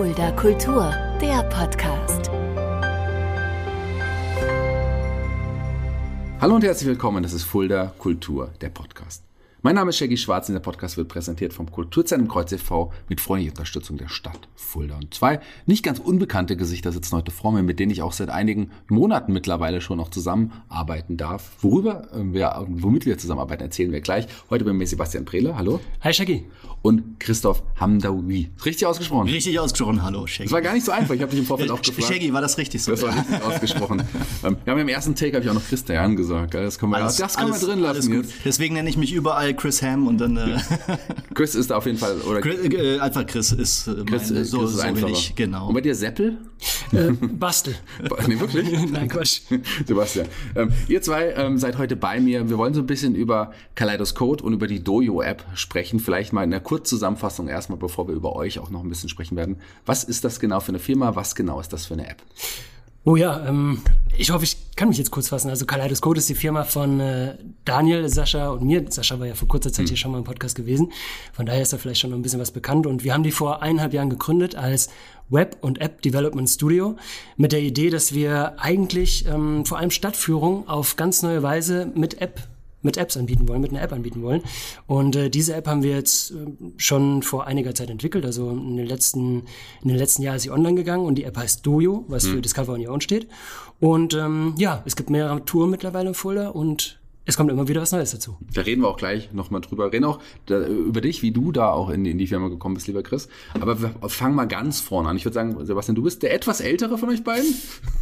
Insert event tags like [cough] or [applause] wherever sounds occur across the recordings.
Fulda Kultur, der Podcast. Hallo und herzlich willkommen, das ist Fulda Kultur, der Podcast. Mein Name ist Shaggy Schwarz und der Podcast wird präsentiert vom Kulturzentrum Kreuz e.V. mit freundlicher Unterstützung der Stadt Fulda. Und zwei nicht ganz unbekannte Gesichter sitzen heute vor mir, mit denen ich auch seit einigen Monaten mittlerweile schon noch zusammenarbeiten darf. Worüber wir, womit wir zusammenarbeiten, erzählen wir gleich. Heute bei mir Sebastian Prehler, hallo. Hi Shaggy. Und Christoph Hamdaoui. Richtig ausgesprochen? Richtig ausgesprochen, hallo Shaggy. Das war gar nicht so einfach, ich habe dich im Vorfeld auch gefragt. Shaggy, war das richtig so? Das war richtig ausgesprochen. Ähm, wir haben im ersten Take, habe ich auch noch Christian gesagt. Das können wir, alles, das können alles, wir drin lassen. Deswegen nenne ich mich überall Chris Ham und dann... Äh, [laughs] Chris ist auf jeden Fall... Oder Chris, äh, einfach Chris ist äh, Chris, meine, so, Chris ist so will ich, genau. Und bei dir Seppel? Äh, Bastel. nee, wirklich? [laughs] Nein, Quatsch. [laughs] Sebastian. Ähm, ihr zwei ähm, seid heute bei mir. Wir wollen so ein bisschen über Kaleidoscope und über die Dojo-App sprechen. Vielleicht mal in einer Kurzzusammenfassung erstmal, bevor wir über euch auch noch ein bisschen sprechen werden. Was ist das genau für eine Firma? Was genau ist das für eine App? Oh ja, ähm, ich hoffe, ich kann mich jetzt kurz fassen. Also Kaleidoscope ist die Firma von äh, Daniel, Sascha und mir. Sascha war ja vor kurzer Zeit hier schon mal im Podcast gewesen. Von daher ist da vielleicht schon noch ein bisschen was bekannt. Und wir haben die vor eineinhalb Jahren gegründet als Web- und App Development Studio mit der Idee, dass wir eigentlich ähm, vor allem Stadtführung auf ganz neue Weise mit App mit Apps anbieten wollen, mit einer App anbieten wollen. Und äh, diese App haben wir jetzt äh, schon vor einiger Zeit entwickelt. Also in den letzten, in den letzten Jahren ist sie online gegangen und die App heißt Dojo, was für Discover on Your Own steht. Und ähm, ja, es gibt mehrere Touren mittlerweile in Fulda und es kommt immer wieder was Neues dazu. Da reden wir auch gleich nochmal drüber. Wir reden auch da, über dich, wie du da auch in die, in die Firma gekommen bist, lieber Chris. Aber wir fangen mal ganz vorne an. Ich würde sagen, Sebastian, du bist der etwas ältere von euch beiden.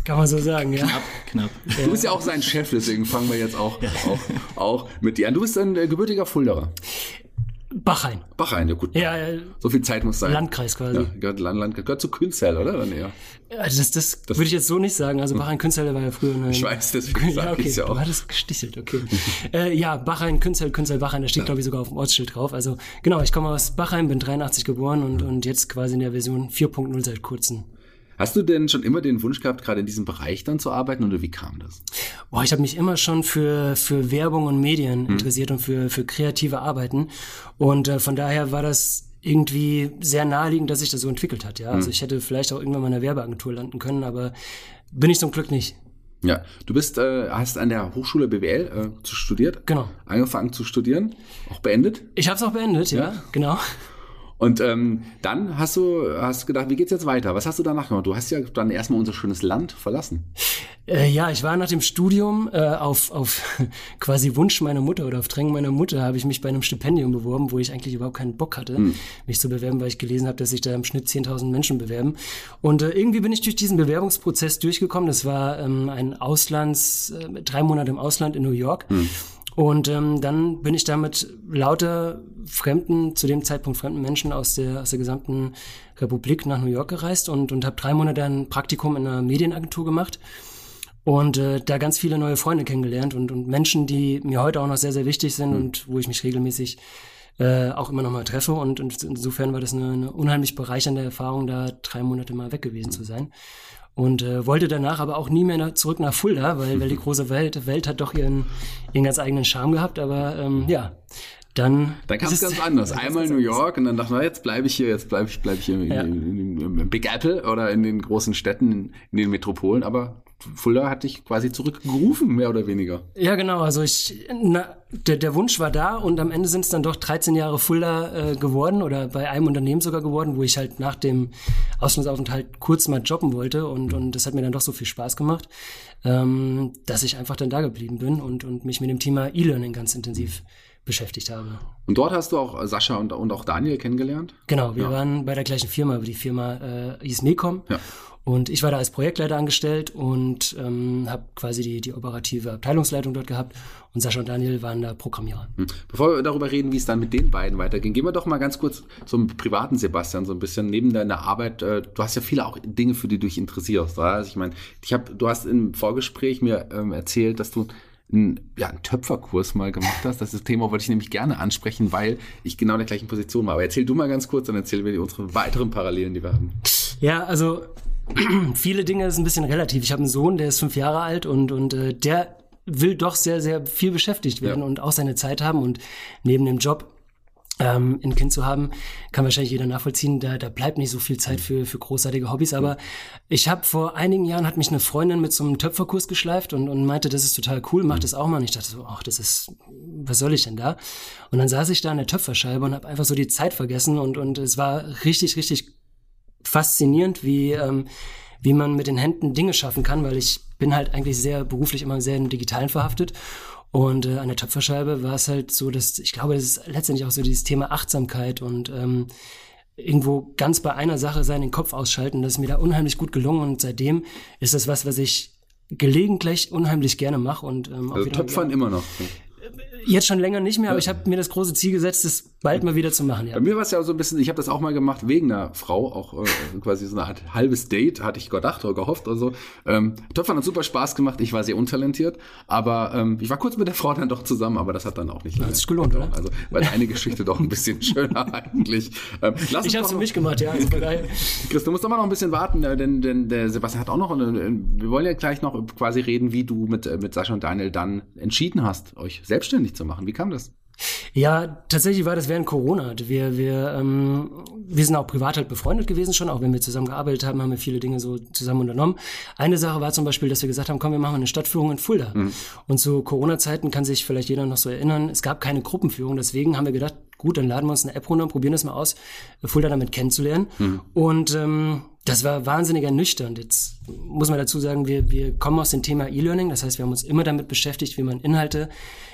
Kann man so sagen, ja. Knapp, knapp. Du bist ja auch sein Chef, deswegen fangen wir jetzt auch, auch, auch mit dir an. Du bist ein äh, gebürtiger Fulderer. Bachhain. Bachrein, ja gut. Ja, ja, So viel Zeit muss sein. Landkreis quasi. Ja, gehört, Land, Land, gehört zu Künzell, oder? Dann eher. Also das, das, würde ich jetzt so nicht sagen. Also Bachhain Künzell war ja früher eine. Ich weiß, deswegen [laughs] ja, sage okay. ich's ja auch. Du hattest gestichelt, okay. [laughs] äh, ja, Bachhain, Künzell, Künzell, Bachhain, da steht, glaube ich, sogar auf dem Ortsschild drauf. Also genau, ich komme aus Bachhain, bin 83 geboren und, und jetzt quasi in der Version 4.0 seit kurzem. Hast du denn schon immer den Wunsch gehabt, gerade in diesem Bereich dann zu arbeiten oder wie kam das? Boah, ich habe mich immer schon für, für Werbung und Medien interessiert und für, für kreative Arbeiten. Und äh, von daher war das irgendwie sehr naheliegend, dass sich das so entwickelt hat. Ja, also ich hätte vielleicht auch irgendwann mal in einer Werbeagentur landen können, aber bin ich zum Glück nicht. Ja, du bist, äh, hast an der Hochschule BWL äh, zu studiert. Genau. Angefangen zu studieren, auch beendet. Ich habe es auch beendet, ja, Ja? genau. Und ähm, dann hast du hast gedacht, wie geht's jetzt weiter? Was hast du danach gemacht? Du hast ja dann erstmal unser schönes Land verlassen. Äh, ja, ich war nach dem Studium äh, auf, auf [laughs] quasi Wunsch meiner Mutter oder auf Drängen meiner Mutter habe ich mich bei einem Stipendium beworben, wo ich eigentlich überhaupt keinen Bock hatte, mich zu bewerben, weil ich gelesen habe, dass sich da im Schnitt 10.000 Menschen bewerben. Und äh, irgendwie bin ich durch diesen Bewerbungsprozess durchgekommen. Das war ähm, ein Auslands, äh, drei Monate im Ausland in New York. Und ähm, dann bin ich da mit lauter fremden, zu dem Zeitpunkt fremden Menschen aus der, aus der gesamten Republik nach New York gereist und, und habe drei Monate ein Praktikum in einer Medienagentur gemacht und äh, da ganz viele neue Freunde kennengelernt und, und Menschen, die mir heute auch noch sehr, sehr wichtig sind und wo ich mich regelmäßig äh, auch immer noch mal treffe. Und, und insofern war das eine, eine unheimlich bereichernde Erfahrung, da drei Monate mal weg gewesen zu sein. Und äh, wollte danach aber auch nie mehr nach, zurück nach Fulda, weil, weil die [laughs] große Welt, Welt hat doch ihren, ihren ganz eigenen Charme gehabt. Aber ähm, ja, dann... Dann kam es ganz anders. [laughs] Einmal New. York und dann dachte ich, jetzt bleibe ich hier, jetzt bleibe ich, bleib ich hier Ja. in, in, in Big Apple oder in den großen Städten, in, in den Metropolen. Aber Fulda hat dich quasi zurückgerufen, mehr oder weniger. Ja, genau. Also ich, na, der, der Wunsch war da und am Ende sind es dann doch 13 Jahre Fulda äh, geworden oder bei einem Unternehmen sogar geworden, wo ich halt nach dem Auslandsaufenthalt kurz mal jobben wollte und, und das hat mir dann doch so viel Spaß gemacht, ähm, dass ich einfach dann da geblieben bin und, und mich mit dem Thema E-Learning ganz intensiv beschäftigt habe. Und dort hast du auch Sascha und, und auch Daniel kennengelernt. Genau, wir waren bei der gleichen Firma, die Firma äh, hieß Mecom. Ja. Und ich war da als Projektleiter angestellt und ähm, habe quasi die, die operative Abteilungsleitung dort gehabt. Und Sascha und Daniel waren da Programmierer. Hm. Bevor wir darüber reden, wie es dann mit den beiden weiterging, gehen wir doch mal ganz kurz zum privaten Sebastian, so ein bisschen neben deiner Arbeit. Äh, du hast ja viele auch Dinge, für die du dich interessierst. Also ich meine, ich habe, du hast im Vorgespräch mir ähm, erzählt, dass du einen, ja, einen Töpferkurs mal gemacht hast. Das Thema wollte ich nämlich gerne ansprechen, weil ich genau in der gleichen Position war. Aber erzähl du mal ganz kurz, dann erzählen wir unsere weiteren Parallelen, die wir haben. Ja, also [clears throat] viele Dinge ist ein bisschen relativ. Ich habe einen Sohn, der ist fünf Jahre alt und, und äh, der will doch sehr, sehr viel beschäftigt werden Ja. und auch seine Zeit haben. Und neben dem Job ähm, ein Kind zu haben, kann wahrscheinlich jeder nachvollziehen. Da, da bleibt nicht so viel Zeit für, für großartige Hobbys. Aber ich habe vor einigen Jahren hat mich eine Freundin mit so einem Töpferkurs geschleift und, und meinte, das ist total cool, mach das auch mal. Und ich dachte so, ach, das ist, was soll ich denn da? Und dann saß ich da an der Töpferscheibe und habe einfach so die Zeit vergessen und, und es war richtig, richtig faszinierend, wie, ähm, wie man mit den Händen Dinge schaffen kann, weil ich bin halt eigentlich sehr beruflich immer sehr im Digitalen verhaftet. Und äh, an der Töpferscheibe war es halt so, dass ich glaube, das ist letztendlich auch so dieses Thema Achtsamkeit und ähm, irgendwo ganz bei einer Sache sein, den Kopf ausschalten. Das ist mir da unheimlich gut gelungen und seitdem ist das was, was ich gelegentlich unheimlich gerne mache und ähm, also Töpfern immer noch. Jetzt schon länger nicht mehr, aber ich habe mir das große Ziel gesetzt, das bald mal wieder zu machen. Ja. Bei mir war es ja so ein bisschen, ich habe das auch mal gemacht wegen einer Frau, auch äh, quasi so eine Art halbes Date, hatte ich gedacht oder gehofft oder so. Ähm, Töpfern hat super Spaß gemacht, ich war sehr untalentiert, aber ähm, ich war kurz mit der Frau dann doch zusammen, aber das hat dann auch nicht lange. Hat sich gelohnt, oder? Also war eine Geschichte doch ein bisschen [laughs] schöner eigentlich. Ähm, lass ich habe es für mich gemacht, ja. [laughs] Chris, du musst doch mal noch ein bisschen warten, äh, denn, denn der Sebastian hat auch noch, eine, äh, wir wollen ja gleich noch quasi reden, wie du mit, äh, mit Sascha und Daniel dann entschieden hast, euch selbstständig zu machen. Wie kam das? Ja, tatsächlich war das während Corona. Wir, wir, ähm, wir sind auch privat halt befreundet gewesen schon, auch wenn wir zusammen gearbeitet haben, haben wir viele Dinge so zusammen unternommen. Eine Sache war zum Beispiel, dass wir gesagt haben, komm, wir machen eine Stadtführung in Fulda. Mhm. Und zu Corona-Zeiten kann sich vielleicht jeder noch so erinnern, es gab keine Gruppenführung, deswegen haben wir gedacht, gut, dann laden wir uns eine App runter und probieren das mal aus, Fulda damit kennenzulernen. Mhm. Und ähm, das war wahnsinnig ernüchternd. Jetzt muss man dazu sagen, wir, wir kommen aus dem Thema E-Learning, das heißt, wir haben uns immer damit beschäftigt, wie man Inhalte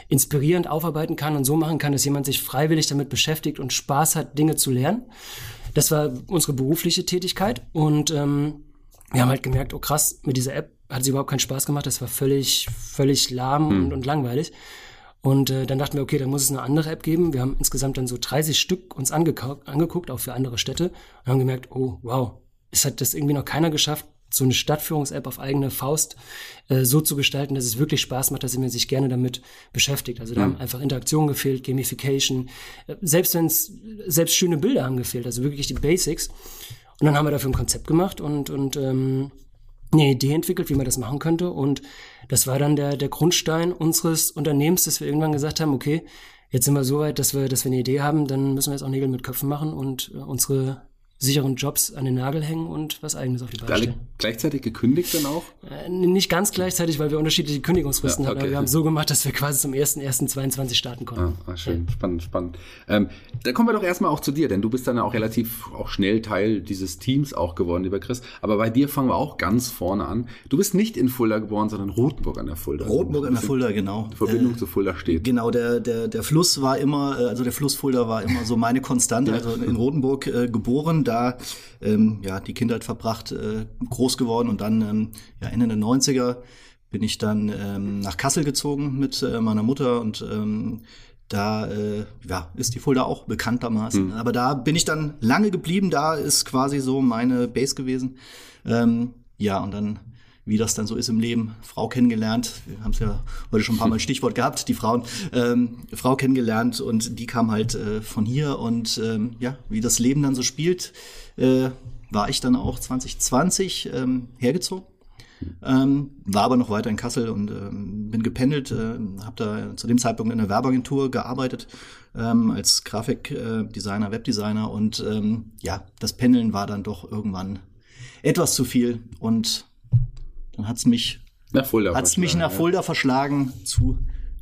inspirierend aufarbeiten kann und so machen kann, dass jemand sich freiwillig damit beschäftigt und Spaß hat, Dinge zu lernen. Das war unsere berufliche Tätigkeit und ähm, wir haben halt gemerkt, oh krass, mit dieser App hat es überhaupt keinen Spaß gemacht, das war völlig, völlig lahm hm. und, und langweilig. Und äh, dann dachten wir, okay, dann muss es eine andere App geben. Wir haben insgesamt dann so 30 Stück uns angeguckt, auch für andere Städte, und haben gemerkt, oh wow, es hat das irgendwie noch keiner geschafft, so eine Stadtführungs-App auf eigene Faust äh, so zu gestalten, dass es wirklich Spaß macht, dass man sich gerne damit beschäftigt. Also da mhm. haben einfach Interaktionen gefehlt, Gamification, äh, selbst wenn es, selbst schöne Bilder haben gefehlt, also wirklich die Basics. Und dann haben wir dafür ein Konzept gemacht und, und ähm, eine Idee entwickelt, wie man das machen könnte. Und das war dann der, der Grundstein unseres Unternehmens, dass wir irgendwann gesagt haben, okay, jetzt sind wir so weit, dass wir, dass wir eine Idee haben, dann müssen wir jetzt auch Nägel mit Köpfen machen und äh, unsere sicheren Jobs an den Nagel hängen und was eigenes auf die Beine stellen. gleichzeitig gekündigt dann auch? Äh, nicht ganz gleichzeitig, weil wir unterschiedliche Kündigungsfristen ja, okay. hatten. Aber wir haben so gemacht, dass wir quasi zum 1.1.22 starten konnten. Ah, ah schön, ja. spannend, spannend. Ähm, da kommen wir doch erstmal auch zu dir, denn du bist dann auch relativ auch schnell Teil dieses Teams auch geworden, lieber Chris. Aber bei dir fangen wir auch ganz vorne an. Du bist nicht in Fulda geboren, sondern Rotenburg an der Fulda. Rotenburg an der Fulda, genau. Die Verbindung äh, zu Fulda steht. Genau, der, der, der Fluss war immer, äh, also der Fluss Fulda war immer so meine Konstante. Also in Rotenburg äh, geboren, da ähm, ja, die Kindheit verbracht, äh, groß geworden und dann ähm, ja, Ende der 90er bin ich dann ähm, nach Kassel gezogen mit äh, meiner Mutter und ähm, da äh, ja, ist die Fulda auch bekanntermaßen. Mhm. Aber da bin ich dann lange geblieben, da ist quasi so meine Base gewesen. Ähm, ja, und dann wie das dann so ist im Leben, Frau kennengelernt. Wir haben es ja heute schon ein paar Mal [laughs] Stichwort gehabt, die Frauen, ähm, Frau kennengelernt und die kam halt äh, von hier und ähm, ja, wie das Leben dann so spielt, äh, war ich dann auch 2020 ähm, hergezogen. Ähm, war aber noch weiter in Kassel und ähm, bin gependelt, äh, habe da zu dem Zeitpunkt in einer Werbeagentur gearbeitet ähm, als Grafikdesigner, Webdesigner und ähm, ja, das Pendeln war dann doch irgendwann etwas zu viel und dann hat's mich nach Fulda, hat's mich nach Fulda ja. verschlagen zu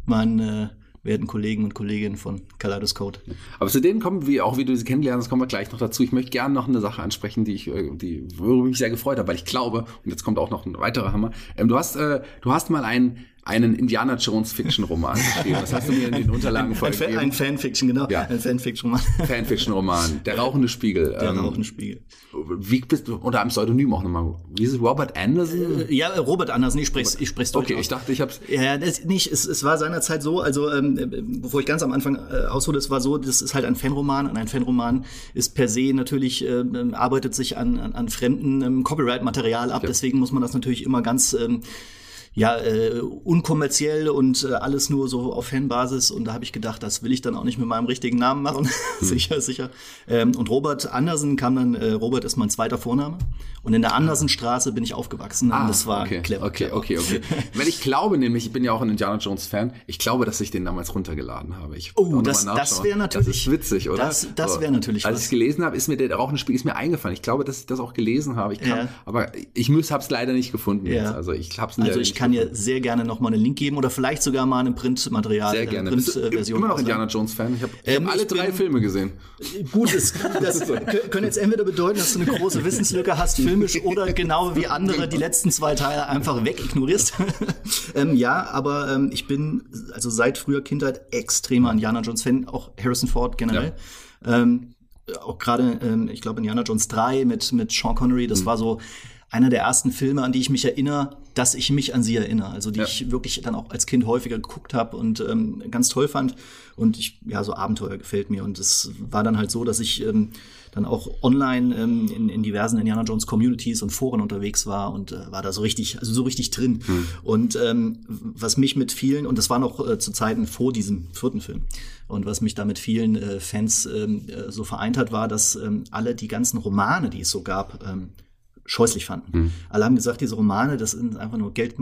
meinen äh, werden Kollegen und Kolleginnen von Kaleidoscope. Aber zu denen kommen wir, auch wie du sie kennenlernst, kommen wir gleich noch dazu. Ich möchte gerne noch eine Sache ansprechen, die ich, äh, die, worüber mich sehr gefreut habe, weil ich glaube, und jetzt kommt auch noch ein weiterer Hammer, ähm, du hast, äh, du hast mal einen einen Indiana Jones Fiction Roman geschrieben. Das hast du mir in den Unterlagen vorgegeben. Ein, ein Fanfiction, genau. Ja. Ein Fanfiction Roman. Fanfiction Roman. Der rauchende Spiegel. Der ähm, rauchende Spiegel. Wie bist du, unter einem Pseudonym auch nochmal. Wie ist es? Robert Anderson? Äh, ja, Robert Anderson. Ich spreche ich spreche Okay, ich dachte, ich hab's. Ja, das nicht. Es, es war seinerzeit so, also, ähm, bevor ich ganz am Anfang äh, aushole, es war so, das ist halt ein Fanroman. Und ein Fanroman ist per se natürlich, ähm, arbeitet sich an, an, an fremden ähm, Copyright-Material ab. Ja. Deswegen muss man das natürlich immer ganz, ähm, ja, äh, unkommerziell und äh, alles nur so auf Fanbasis. Und da habe ich gedacht, das will ich dann auch nicht mit meinem richtigen Namen machen. [laughs] Hm. sicher, sicher. Ähm, und Robert Andersen kam dann, äh, Robert ist mein zweiter Vorname. Und in der Andersenstraße bin ich aufgewachsen. Ah, und das war okay, clever. Okay, okay, okay. Weil ich glaube nämlich, ich bin ja auch ein Indiana Jones Fan, ich glaube, dass ich den damals runtergeladen habe. Ich oh, das, das wäre natürlich. Das ist witzig, oder? Das, das wäre natürlich. Als ich gelesen habe, ist mir der Rauchenspiel ist mir eingefallen. Ich glaube, dass ich das auch gelesen habe. Ich kann, ja. Aber ich habe es leider nicht gefunden. Ja. Jetzt. Also ich hab's Also ich kann dir sehr gerne noch mal einen Link geben oder vielleicht sogar mal ein Printmaterial. Sehr gerne. Print, äh, immer noch Indiana Jones Fan? Ich habe ähm, hab alle drei bin, Filme gesehen. Gut, [laughs] das, das können jetzt entweder bedeuten, dass du eine große Wissenslücke hast, filmisch, oder genau wie andere die letzten zwei Teile einfach wegignorierst. [laughs] ähm, ja, aber ähm, ich bin also seit früher Kindheit extremer Indiana Jones Fan, auch Harrison Ford generell. Ja. Ähm, auch gerade, ähm, ich glaube, Indiana Jones 3 mit, mit Sean Connery, das mhm. war so einer der ersten Filme, an die ich mich erinnere, dass ich mich an sie erinnere. Also die ja. ich wirklich dann auch als Kind häufiger geguckt habe und ähm, ganz toll fand. Und ich, ja, so Abenteuer gefällt mir. Und es war dann halt so, dass ich ähm, dann auch online ähm, in, in diversen Indiana Jones Communities und Foren unterwegs war und äh, war da so richtig, also so richtig drin. Hm. Und ähm, was mich mit vielen, und das war noch äh, zu Zeiten vor diesem vierten Film, und was mich da mit vielen äh, Fans ähm, äh, so vereint hat, war, dass ähm, alle die ganzen Romane, die es so gab, ähm, scheußlich fanden. Mhm. Alle haben gesagt, diese Romane, das sind einfach nur Geld,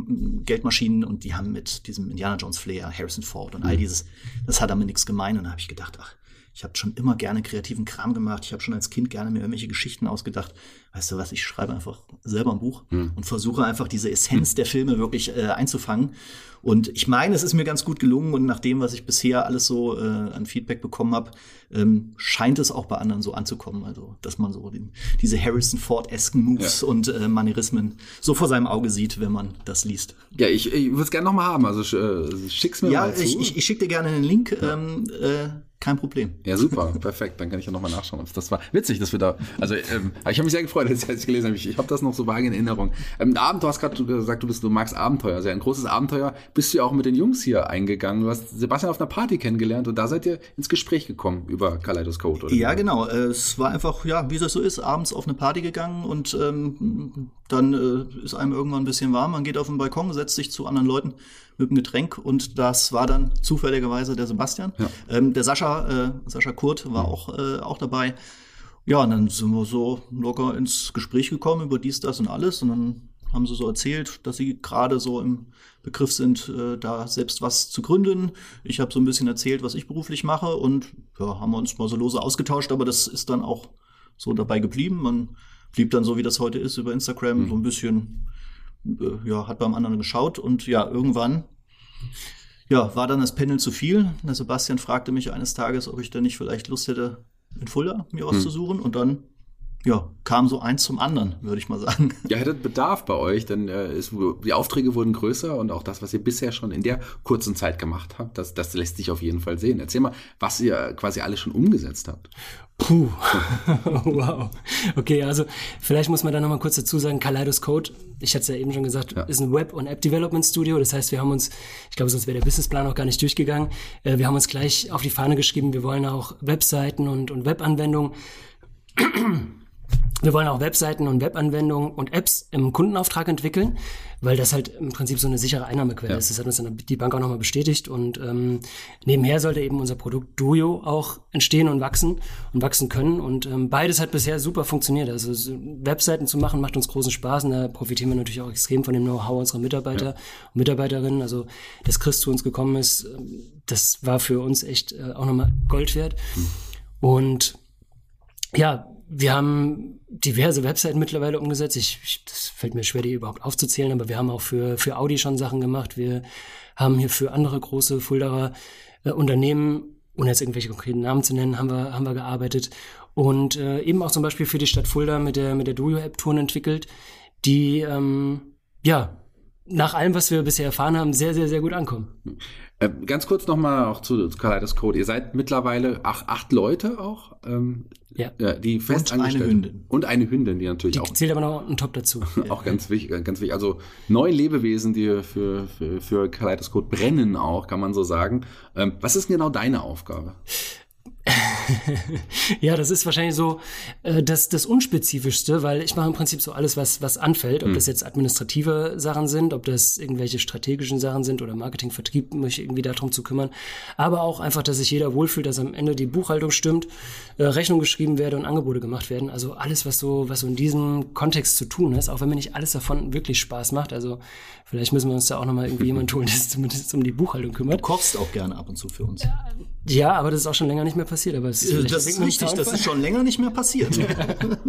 Geldmaschinen und die haben mit diesem Indiana Jones Flair, Harrison Ford und all mhm. dieses, das hat damit nichts gemein. Und da habe ich gedacht, ach, ich habe schon immer gerne kreativen Kram gemacht. Ich habe schon als Kind gerne mir irgendwelche Geschichten ausgedacht. Weißt du was, ich schreibe einfach selber ein Buch mhm. und versuche einfach diese Essenz der Filme wirklich äh, einzufangen. Und ich meine, es ist mir ganz gut gelungen und nach dem, was ich bisher alles so äh, an Feedback bekommen habe, ähm, scheint es auch bei anderen so anzukommen. Also, dass man so den, diese Harrison Ford-esken Moves ja. und äh, Manierismen so vor seinem Auge sieht, wenn man das liest. Ja, ich, ich würde es gerne nochmal haben. Also äh, schick's mir ja, mal. Ja, ich, ich, ich schicke dir gerne einen Link. Ja. Ähm, äh, kein Problem. Ja, super, perfekt. Dann kann ich ja nochmal nachschauen. Das war witzig, dass wir da. Also ähm, ich habe mich sehr gefreut, als ich gelesen habe. Ich, ich habe das noch so vage in Erinnerung. Ähm, Abend, du hast gerade gesagt, du bist, du magst Abenteuer. Also ein großes Abenteuer. Bist du ja auch mit den Jungs hier eingegangen. Du hast Sebastian auf einer Party kennengelernt und da seid ihr ins Gespräch gekommen über Kaleidoskop, oder? Ja, genau. Es war einfach, ja, wie das so ist, abends auf eine Party gegangen und ähm, dann äh, ist einem irgendwann ein bisschen warm. Man geht auf den Balkon, setzt sich zu anderen Leuten mit einem Getränk und das war dann zufälligerweise der Sebastian. Ja. Ähm, der Sascha, äh, Sascha Kurt war mhm. auch, äh, auch dabei. Ja, und dann sind wir so locker ins Gespräch gekommen über dies, das und alles. Und dann haben sie so erzählt, dass sie gerade so im Begriff sind, äh, da selbst was zu gründen. Ich habe so ein bisschen erzählt, was ich beruflich mache und ja, haben wir uns mal so lose ausgetauscht, aber das ist dann auch so dabei geblieben. Man blieb dann so, wie das heute ist, über Instagram mhm. so ein bisschen äh, ja, hat beim anderen geschaut und ja, irgendwann ja, war dann das Panel zu viel. Der Sebastian fragte mich eines Tages, ob ich denn nicht vielleicht Lust hätte, in Fulda mir auszusuchen hm. und dann ja, kam so eins zum anderen, würde ich mal sagen. Ja, hättet Bedarf bei euch, denn äh, ist, die Aufträge wurden größer und auch das, was ihr bisher schon in der kurzen Zeit gemacht habt, das, das lässt sich auf jeden Fall sehen. Erzähl mal, was ihr quasi alles schon umgesetzt habt. Puh, [laughs] wow. Okay, also vielleicht muss man da nochmal kurz dazu sagen, Kaleidoscope, ich hatte es ja eben schon gesagt, ja. ist ein Web- und App-Development-Studio. Das heißt, wir haben uns, ich glaube, sonst wäre der Businessplan auch gar nicht durchgegangen, äh, wir haben uns gleich auf die Fahne geschrieben, wir wollen auch Webseiten und, und Webanwendungen wir wollen auch Webseiten und Webanwendungen und Apps im Kundenauftrag entwickeln, weil das halt im Prinzip so eine sichere Einnahmequelle ja. ist. Das hat uns dann die Bank auch nochmal bestätigt. Und ähm, nebenher sollte eben unser Produkt Duo auch entstehen und wachsen und wachsen können. Und ähm, beides hat bisher super funktioniert. Also so Webseiten zu machen macht uns großen Spaß und da profitieren wir natürlich auch extrem von dem Know-how unserer Mitarbeiter ja. und Mitarbeiterinnen. Also dass Chris zu uns gekommen ist, ähm, das war für uns echt äh, auch nochmal Gold wert. Mhm. Und ja, wir haben diverse Webseiten mittlerweile umgesetzt. Ich, ich, das fällt mir schwer, die überhaupt aufzuzählen, aber wir haben auch für, für Audi schon Sachen gemacht. Wir haben hier für andere große Fuldaer äh, Unternehmen, ohne jetzt irgendwelche konkreten Namen zu nennen, haben wir, haben wir gearbeitet. Und äh, eben auch zum Beispiel für die Stadt Fulda mit der, mit der Duo-App Touren entwickelt, die, ähm, ja, nach allem, was wir bisher erfahren haben, sehr, sehr, sehr gut ankommen. Äh, ganz kurz nochmal auch zu, zu Kaleidoskop. Ihr seid mittlerweile ach, acht Leute auch, ähm, ja. ja. die fest Und eine Hündin. Und eine Hündin, die natürlich die auch. zählt aber noch ein Top dazu. [laughs] auch ganz wichtig, ganz wichtig. Also neun Lebewesen, die für, für, für Kaleidoskop brennen auch, kann man so sagen. Ähm, was ist genau deine Aufgabe? [laughs] ja, das ist wahrscheinlich so äh, das, das Unspezifischste, weil ich mache im Prinzip so alles, was, was anfällt, ob hm. das jetzt administrative Sachen sind, ob das irgendwelche strategischen Sachen sind oder Marketing, Vertrieb, mich irgendwie darum zu kümmern. Aber auch einfach, dass sich jeder wohlfühlt, dass am Ende die Buchhaltung stimmt, äh, Rechnung geschrieben werde und Angebote gemacht werden. Also alles, was so, was so in diesem Kontext zu tun ist, auch wenn mir nicht alles davon wirklich Spaß macht. Also vielleicht müssen wir uns da auch nochmal irgendwie jemanden [laughs] holen, der sich zumindest um die Buchhaltung kümmert. Du kochst auch gerne ab und zu für uns. Ja, aber das ist auch schon länger nicht mehr passiert. Aber es ist äh, das ist richtig, das ist schon länger nicht mehr passiert.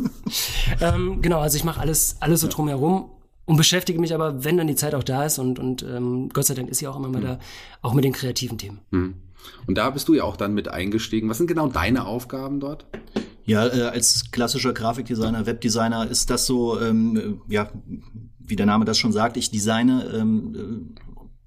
[laughs] ähm, genau, also ich mache alles, alles so drumherum und beschäftige mich aber, wenn dann die Zeit auch da ist und, und ähm, Gott sei Dank ist sie auch immer mal mhm. da, auch mit den kreativen Themen. Mhm. Und da bist du ja auch dann mit eingestiegen. Was sind genau deine Aufgaben dort? Ja, äh, als klassischer Grafikdesigner, Webdesigner ist das so, ähm, ja, wie der Name das schon sagt, ich designe ähm,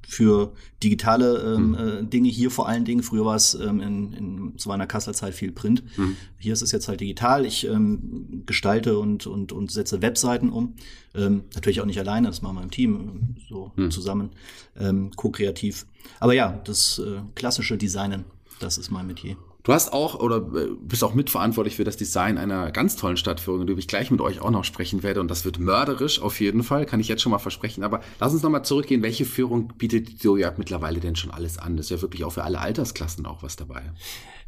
für digitale ähm, mhm. äh, Dinge hier vor allen Dingen. Früher war es ähm, in, in zu meiner Kasseler Zeit viel Print. Mhm. Hier ist es jetzt halt digital. Ich ähm, gestalte und, und, und setze Webseiten um. Ähm, natürlich auch nicht alleine, das machen wir im Team, so mhm. zusammen, ähm, co-kreativ. Aber ja, das äh, klassische Designen, das ist mein Metier. Du hast auch oder äh, bist auch mitverantwortlich für das Design einer ganz tollen Stadtführung, über die ich gleich mit euch auch noch sprechen werde. Und das wird mörderisch auf jeden Fall, kann ich jetzt schon mal versprechen. Aber lass uns nochmal zurückgehen. Welche Führung bietet Doja mittlerweile denn schon alles an? Das ist ja wirklich auch für alle Altersklassen auch was dabei.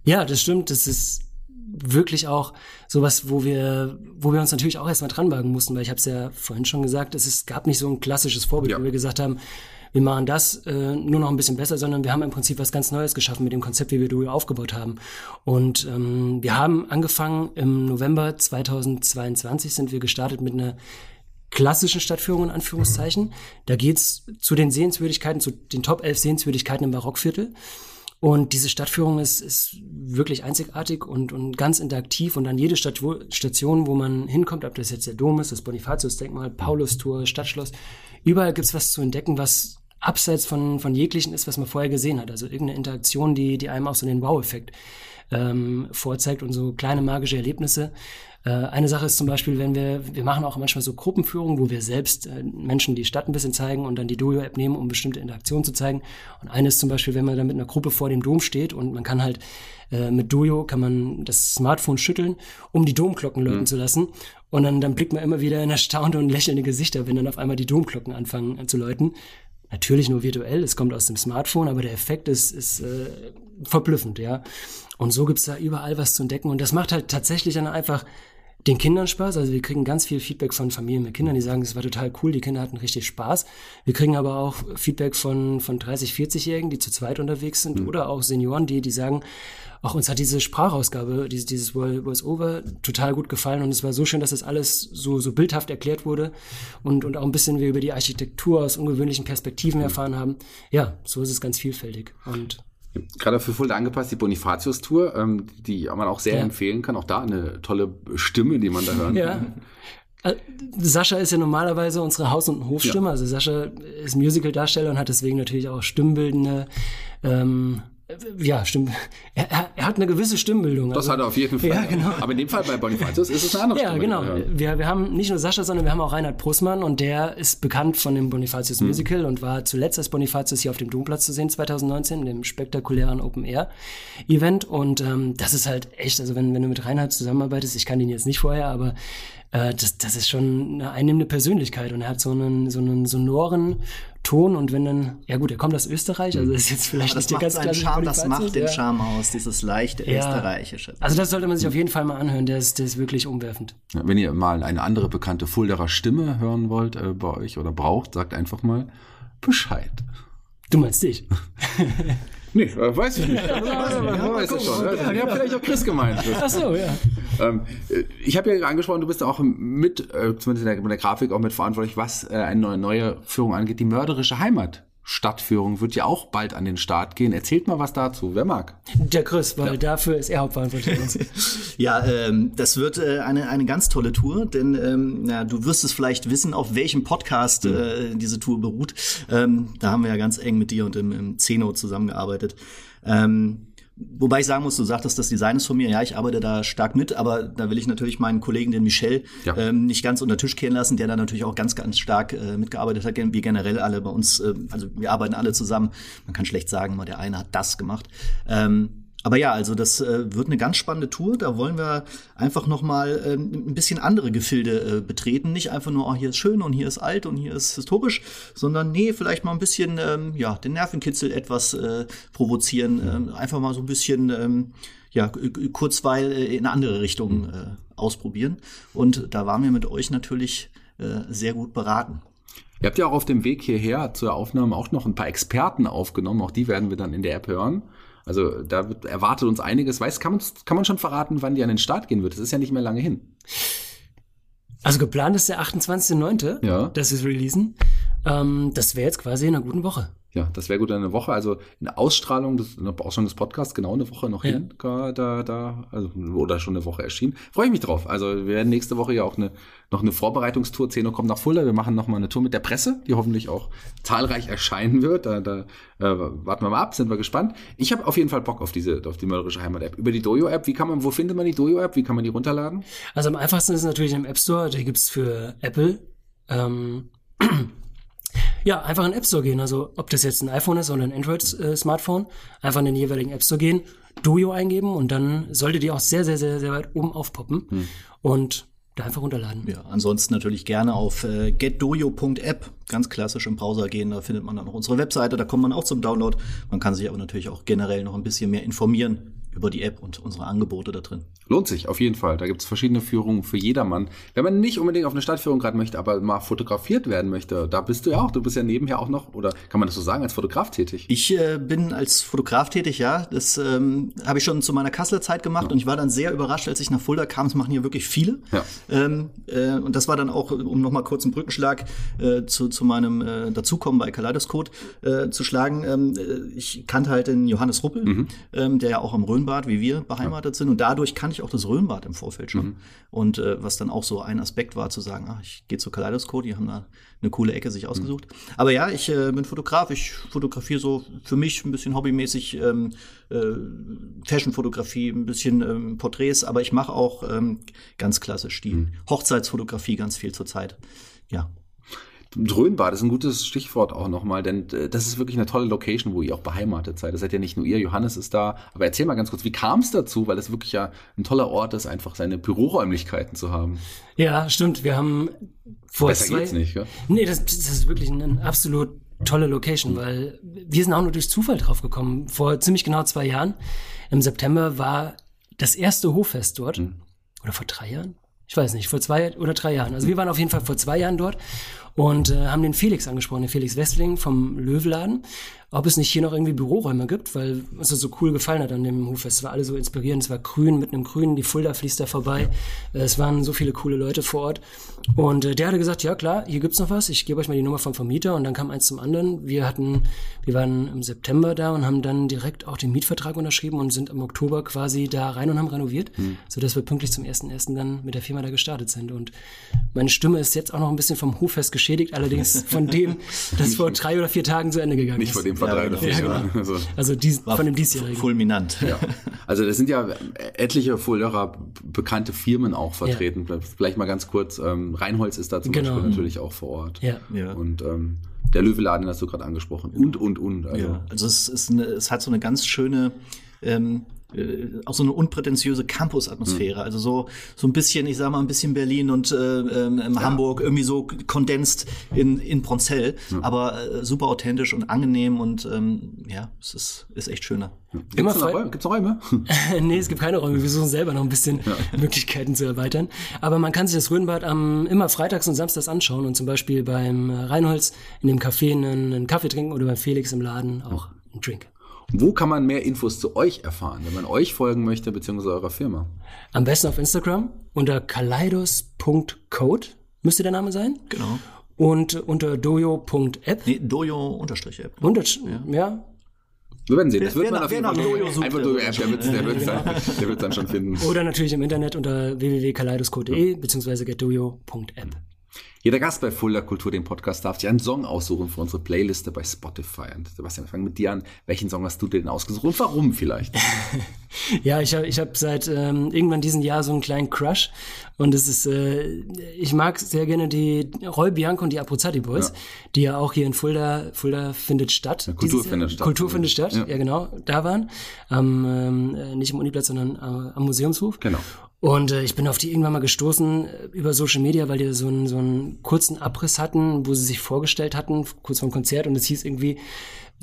Ja, das stimmt. Das ist wirklich auch sowas, wo wir, wo wir uns natürlich auch erstmal dranwagen mussten, weil ich habe es ja vorhin schon gesagt, es ist, gab nicht so ein klassisches Vorbild, ja. wo wir gesagt haben, wir machen das äh, nur noch ein bisschen besser, sondern wir haben im Prinzip was ganz Neues geschaffen mit dem Konzept, wie wir Duo aufgebaut haben. Und ähm, wir haben angefangen im November 2022 sind wir gestartet mit einer klassischen Stadtführung in Anführungszeichen. Da geht's zu den Sehenswürdigkeiten, zu den Top 11 Sehenswürdigkeiten im Barockviertel. Und diese Stadtführung ist, ist wirklich einzigartig und, und ganz interaktiv. Und an jede Stadt, Station, wo man hinkommt, ob das jetzt der Dom ist, das Bonifatius-Denkmal, Paulus-Tour, Stadtschloss, überall gibt's was zu entdecken, was abseits von, von jeglichen ist, was man vorher gesehen hat. Also irgendeine Interaktion, die, die einem auch so den Wow-Effekt ähm, vorzeigt und so kleine magische Erlebnisse. Äh, eine Sache ist zum Beispiel, wenn wir, wir machen auch manchmal so Gruppenführungen, wo wir selbst äh, Menschen die Stadt ein bisschen zeigen und dann die Dojo-App nehmen, um bestimmte Interaktionen zu zeigen. Und eine ist zum Beispiel, wenn man dann mit einer Gruppe vor dem Dom steht und man kann halt äh, mit Dojo kann man das Smartphone schütteln, um die Domglocken läuten mhm. zu lassen. Und dann, dann blickt man immer wieder in erstaunte und lächelnde Gesichter, wenn dann auf einmal die Domglocken anfangen äh, zu läuten. Natürlich nur virtuell, es kommt aus dem Smartphone, aber der Effekt ist, ist äh, verblüffend, ja. Und so gibt's da überall was zu entdecken. Und das macht halt tatsächlich dann einfach den Kindern Spaß. Also wir kriegen ganz viel Feedback von Familien mit Kindern, die sagen, es war total cool, die Kinder hatten richtig Spaß. Wir kriegen aber auch Feedback von, von 30, 40-Jährigen, die zu zweit unterwegs sind mhm. oder auch Senioren, die, die sagen, auch uns hat diese Sprachausgabe, dieses, dieses Voice-Over total gut gefallen und es war so schön, dass das alles so, so bildhaft erklärt wurde und, und auch ein bisschen wir über die Architektur aus ungewöhnlichen Perspektiven erfahren haben. Ja, so ist es ganz vielfältig und Gerade für Fulda angepasst, die Bonifatius-Tour, ähm, die man auch sehr ja. empfehlen kann. Auch da eine tolle Stimme, die man da hören ja. kann. Äh, Sascha ist ja normalerweise unsere Haus- und Hofstimme. Ja. Also Sascha ist Musical-Darsteller und hat deswegen natürlich auch stimmbildende ähm, ja, stimmt. Er, er, er, hat eine gewisse Stimmbildung. Das also, hat er auf jeden Fall. Ja, genau. Aber in dem Fall bei Bonifatius ist es eine andere ja, Stimme. Genau. Ja, genau. Wir, wir haben nicht nur Sascha, sondern wir haben auch Reinhard Prussmann und der ist bekannt von dem Bonifatius hm. Musical und war zuletzt als Bonifatius hier auf dem Domplatz zu sehen 2019, dem spektakulären Open Air Event und ähm, das ist halt echt, also wenn, wenn du mit Reinhard zusammenarbeitest, ich kann ihn jetzt nicht vorher, aber äh, das, das ist schon eine einnehmende Persönlichkeit und er hat so einen, so einen sonoren Ton und wenn dann, ja gut, er kommt aus Österreich, also ist jetzt vielleicht das nicht ganz klar. Charme, Das macht den Charme aus, dieses leichte ja. österreichische. Also das sollte man sich auf jeden Fall mal anhören, der ist, der ist wirklich umwerfend. Ja, wenn ihr mal eine andere bekannte Fulderer Stimme hören wollt äh, bei euch oder braucht, sagt einfach mal Bescheid. Du meinst dich? [laughs] Nee, äh, weiß ich nicht. Ja, weiß ich schon. Okay. Ich habe vielleicht auch Chris gemeint. [laughs] Ach so, ja. Ähm, ich habe ja angesprochen, du bist auch mit, äh, zumindest in der, in der Grafik, auch mit verantwortlich, was äh, eine neue Führung angeht, die mörderische Heimat. Stadtführung wird ja auch bald an den Start gehen. Erzählt mal was dazu. Wer mag? Der Chris, weil ja. dafür ist er hauptverantwortlich. [laughs] ja, ähm, das wird äh, eine, eine ganz tolle Tour, denn ähm, na, du wirst es vielleicht wissen, auf welchem Podcast mhm. äh, diese Tour beruht. Ähm, da haben wir ja ganz eng mit dir und im, im Zeno zusammengearbeitet. Ähm, Wobei ich sagen muss, du sagtest, das Design ist von mir. Ja, ich arbeite da stark mit, aber da will ich natürlich meinen Kollegen, den Michel, ja. ähm, nicht ganz unter Tisch kehren lassen, der da natürlich auch ganz, ganz stark äh, mitgearbeitet hat, wie generell alle bei uns. Äh, also wir arbeiten alle zusammen. Man kann schlecht sagen, mal der eine hat das gemacht. Ähm, Aber ja, also das äh, wird eine ganz spannende Tour. Da wollen wir einfach noch mal äh, ein bisschen andere Gefilde äh, betreten. Nicht einfach nur, oh, hier ist schön und hier ist alt und hier ist historisch, sondern nee, vielleicht mal ein bisschen ähm, ja den Nervenkitzel etwas äh, provozieren. Ähm, einfach mal so ein bisschen ähm, ja kurzweil äh, in andere Richtung äh, ausprobieren. Und da waren wir mit euch natürlich äh, sehr gut beraten. Ihr habt ja auch auf dem Weg hierher zur Aufnahme auch noch ein paar Experten aufgenommen. Auch die werden wir dann in der App hören. Also da wird, erwartet uns einiges. Weiß, kann man, kann man schon verraten, wann die an den Start gehen wird? Das ist ja nicht mehr lange hin. Also geplant ist der 28.09., ja. dass wir es releasen. Ähm, das wäre jetzt quasi in einer guten Woche. Ja, das wäre gut eine Woche. Also eine Ausstrahlung des, eine Ausstrahlung des Podcasts genau eine Woche noch ja. hin, da, da, also, oder schon eine Woche erschienen. Freue ich mich drauf. Also wir werden nächste Woche ja auch eine, noch eine Vorbereitungstour. Zeno kommt nach Fulda. Wir machen noch mal eine Tour mit der Presse, die hoffentlich auch zahlreich erscheinen wird. Da, da äh, warten wir mal ab, sind wir gespannt. Ich habe auf jeden Fall Bock auf diese, auf die mörderische Heimat-App. Über die Dojo-App, wie kann man, wo findet man die Dojo-App? Wie kann man die runterladen? Also am einfachsten ist es natürlich im App Store. Die gibt's für Apple. Ähm, [clears throat] ja, einfach in den App Store gehen. Also ob das jetzt ein iPhone ist oder ein Android-Smartphone, einfach in den jeweiligen App Store gehen, Dojo eingeben und dann sollte die auch sehr, sehr, sehr, sehr weit oben aufpoppen. Hm. Und da einfach runterladen. Ja, ansonsten natürlich gerne auf äh, getdojo.app, ganz klassisch im Browser gehen, da findet man dann noch unsere Webseite, da kommt man auch zum Download. Man kann sich aber natürlich auch generell noch ein bisschen mehr informieren über die App und unsere Angebote da drin. Lohnt sich auf jeden Fall. Da gibt es verschiedene Führungen für jedermann. Wenn man nicht unbedingt auf eine Stadtführung gerade möchte, aber mal fotografiert werden möchte, da bist du ja auch. Du bist ja nebenher auch noch, oder kann man das so sagen, als Fotograf tätig? Ich äh, bin als Fotograf tätig, ja. Das ähm, habe ich schon zu meiner Kasseler Zeit gemacht ja. und ich war dann sehr überrascht, als ich nach Fulda kam. Es machen hier wirklich viele. Ja. Ähm, äh, und das war dann auch, um nochmal kurz einen Brückenschlag äh, zu, zu meinem äh, Dazukommen bei Kaleidoskop äh, zu schlagen. Ähm, äh, ich kannte halt den Johannes Ruppel, mhm. ähm, der ja auch am Rhönbad wie wir beheimatet ja. sind. Und dadurch kannte ich auch das Rhönbad im Vorfeld schon. Mhm. Und äh, was dann auch so ein Aspekt war, zu sagen, ach, ich gehe zu Kaleidoskop, die haben da eine coole Ecke sich ausgesucht. Mhm. Aber ja, ich äh, bin Fotograf, ich fotografiere so für mich ein bisschen hobbymäßig ähm, äh, Fashion-Fotografie, ein bisschen ähm, Porträts, aber ich mache auch ähm, ganz klassisch die mhm. Hochzeitsfotografie ganz viel zurzeit. Ja. Dröhnbad ist ein gutes Stichwort auch nochmal, denn äh, das ist wirklich eine tolle Location, wo ihr auch beheimatet seid. Das seid ja nicht nur ihr, Johannes ist da. Aber erzähl mal ganz kurz, wie kam es dazu? Weil es wirklich ja ein toller Ort ist, einfach seine Büroräumlichkeiten zu haben. Ja, stimmt. Wir haben vor Besser zwei... geht's nicht, ja? Nee, das, das ist wirklich eine absolut tolle Location, weil wir sind auch nur durch Zufall drauf gekommen. Vor ziemlich genau zwei Jahren, im September, war das erste Hoffest dort. Hm. Oder vor drei Jahren? Ich weiß nicht, vor zwei oder drei Jahren. Also wir waren auf jeden Fall vor zwei Jahren dort und äh, haben den Felix angesprochen, den Felix Westling vom Löwladen ob es nicht hier noch irgendwie Büroräume gibt, weil es so cool gefallen hat an dem Hoffest. Es war alles so inspirierend, es war grün mit einem Grün, die Fulda fließt da vorbei. Es waren so viele coole Leute vor Ort. Und äh, der hatte gesagt, ja klar, hier gibt's noch was, ich gebe euch mal die Nummer vom Vermieter und dann kam eins zum anderen. Wir hatten, wir waren im September da und haben dann direkt auch den Mietvertrag unterschrieben und sind im Oktober quasi da rein und haben renoviert, hm. sodass wir pünktlich zum ersten ersten dann mit der Firma da gestartet sind. Und meine Stimme ist jetzt auch noch ein bisschen vom Hoffest geschädigt, allerdings von dem, [laughs] das vor drei oder vier Tagen zu Ende gegangen ist. Nicht vor dem vor drei oder vier Jahren. Genau. Also, also dies, von dem diesjährigen. Fulminant. Ja. [laughs] Also das sind ja etliche Fulderer bekannte Firmen auch vertreten. Ja. Vielleicht mal ganz kurz, ähm, Reinholz ist da zum genau. Beispiel natürlich auch vor Ort. Ja. ja. Und ähm, der Löweladen hast du gerade angesprochen. Und, und, und. Also, ja. also es, ist eine, es hat so eine ganz schöne ähm, äh, auch so eine unprätentiöse Campus-Atmosphäre. Mhm. Also so, so ein bisschen, ich sag mal, ein bisschen Berlin und äh, ähm, ja. Hamburg, irgendwie so kondensiert in, in Bronzell, mhm. aber äh, super authentisch und angenehm und ähm, ja, es ist, ist echt schöner. Gibt's Immer noch Räume? Gibt's noch Räume? [laughs] nee, es gibt keine Räume. Wir suchen selber noch ein bisschen ja. Möglichkeiten zu erweitern. Aber man kann sich das Rödenbad am, immer freitags und samstags anschauen und zum Beispiel beim Reinholz in dem Café einen, einen Kaffee trinken oder beim Felix im Laden auch einen Drink. Wo kann man mehr Infos zu euch erfahren, wenn man euch folgen möchte, beziehungsweise eurer Firma? Am besten auf Instagram unter kaleidos.code müsste der Name sein. Genau. Und unter dojo.app. Nee, dojo-app. Unter, ja. ja. Wir werden sehen. Das wird man auf jeden Fall. Einfach Dojo-App, der wird der wird's dann, der wird's dann schon finden. Oder natürlich im Internet unter www.kaleidos.de beziehungsweise getdojo.app. Jeder Gast bei Fulda Kultur, dem Podcast, darf sich einen Song aussuchen für unsere Playliste bei Spotify. Und Sebastian, wir fangen mit dir an. Welchen Song hast du denn ausgesucht und warum vielleicht? [laughs] ja, ich habe ich hab seit ähm, irgendwann diesen Jahr so einen kleinen Crush. Und es ist, äh, ich mag sehr gerne die Roy Bianco und die Abruzati Boys, ja. die ja auch hier in Fulda, Fulda findet statt. Ja, Kultur findet statt. Kultur findet statt, ja. ja, genau, da waren. Ähm, äh, nicht im Uniplatz, sondern am Museumshof. Genau. Und äh, ich bin auf die irgendwann mal gestoßen äh, über Social Media, weil die so einen, so einen kurzen Abriss hatten, wo sie sich vorgestellt hatten, kurz vor dem Konzert. Und es hieß irgendwie,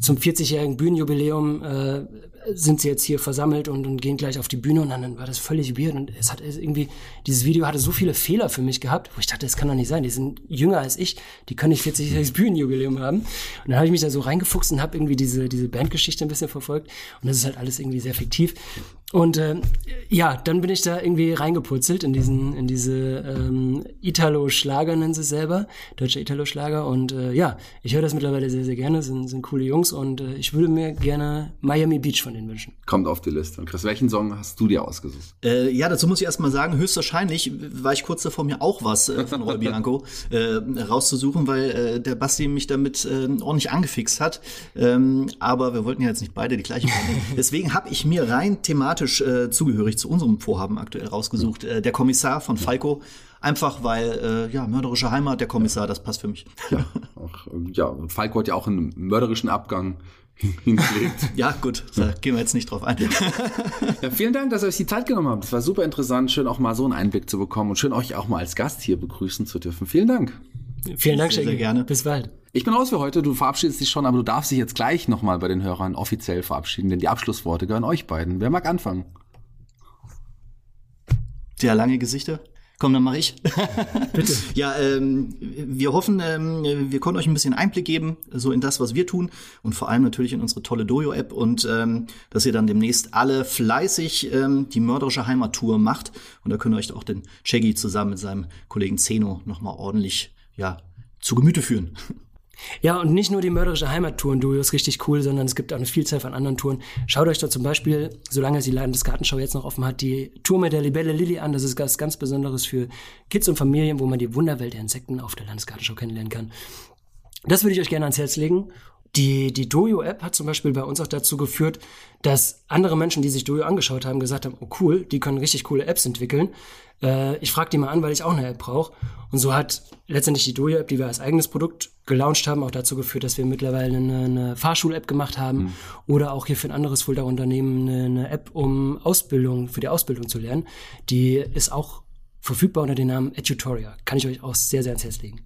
zum 40-jährigen Bühnenjubiläum äh, sind sie jetzt hier versammelt und, und gehen gleich auf die Bühne und dann, war das völlig weird und es hat irgendwie, dieses Video hatte so viele Fehler für mich gehabt, wo ich dachte, das kann doch nicht sein, die sind jünger als ich, die können nicht 40-jähriges Bühnenjubiläum haben. Und dann habe ich mich da so reingefuchst und habe irgendwie diese, diese Bandgeschichte ein bisschen verfolgt und das ist halt alles irgendwie sehr fiktiv. Und äh, ja, dann bin ich da irgendwie reingepurzelt in diesen, in diese ähm, Italo-Schlager, nennen sie es selber, deutsche Italo-Schlager. Und äh, ja, ich höre das mittlerweile sehr, sehr gerne, sind, sind coole Jungs und äh, ich würde mir gerne Miami Beach von denen wünschen. Kommt auf die Liste. Und Chris, welchen Song hast du dir ausgesucht? Äh, ja, dazu muss ich erstmal sagen, höchstwahrscheinlich war ich kurz davor, mir auch was äh, von Roy Bianco [laughs] äh, rauszusuchen, weil äh, der Basti mich damit äh, ordentlich angefixt hat. Ähm, aber wir wollten ja jetzt nicht beide die gleiche [laughs] Deswegen habe ich mir rein thematisch äh, zugehörig zu unserem Vorhaben aktuell rausgesucht. Äh, der Kommissar von Falco. Einfach weil, äh, ja, mörderische Heimat, der Kommissar, das passt für mich. Ja, auch, ja Falco hat ja auch einen mörderischen Abgang [laughs] hingelegt. ja, gut, da gehen wir jetzt nicht drauf ein. [laughs] ja, vielen Dank, dass ihr euch die Zeit genommen habt. Es war super interessant, schön auch mal so einen Einblick zu bekommen und schön euch auch mal als Gast hier begrüßen zu dürfen. Vielen Dank. Vielen Dank, sehr, sehr gerne. Bis bald. Ich bin raus für heute. Du verabschiedest dich schon, aber du darfst dich jetzt gleich nochmal bei den Hörern offiziell verabschieden, denn die Abschlussworte gehören euch beiden. Wer mag anfangen? Sehr lange Gesichter. Komm, dann mache ich. [laughs] Bitte. ja, ähm, wir hoffen, ähm, wir konnten euch ein bisschen Einblick geben, so in das, was wir tun und vor allem natürlich in unsere tolle Dojo-App und ähm, dass ihr dann demnächst alle fleißig ähm, die mörderische Heimattour macht und da könnt ihr euch auch den Shaggy zusammen mit seinem Kollegen Zeno nochmal ordentlich ja, zu Gemüte führen. Ja, und nicht nur die mörderische Heimattouren, du, ist richtig cool, sondern es gibt auch eine Vielzahl von anderen Touren. Schaut euch da zum Beispiel, solange es die Landesgartenschau jetzt noch offen hat, die Tour mit der Libelle Lilly an. Das ist was ganz Besonderes für Kids und Familien, wo man die Wunderwelt der Insekten auf der Landesgartenschau kennenlernen kann. Das würde ich euch gerne ans Herz legen. Die, die Dojo-App hat zum Beispiel bei uns auch dazu geführt, dass andere Menschen, die sich Dojo angeschaut haben, gesagt haben, oh cool, die können richtig coole Apps entwickeln. Äh, ich frage die mal an, weil ich auch eine App brauche. Und so hat letztendlich die Dojo-App, die wir als eigenes Produkt gelauncht haben, auch dazu geführt, dass wir mittlerweile eine, eine Fahrschul-App gemacht haben mhm. oder auch hier für ein anderes Fulda-Unternehmen eine, eine App, um Ausbildung, für die Ausbildung zu lernen. Die ist auch verfügbar unter dem Namen Edutoria. Kann ich euch auch sehr, sehr ans Herz legen.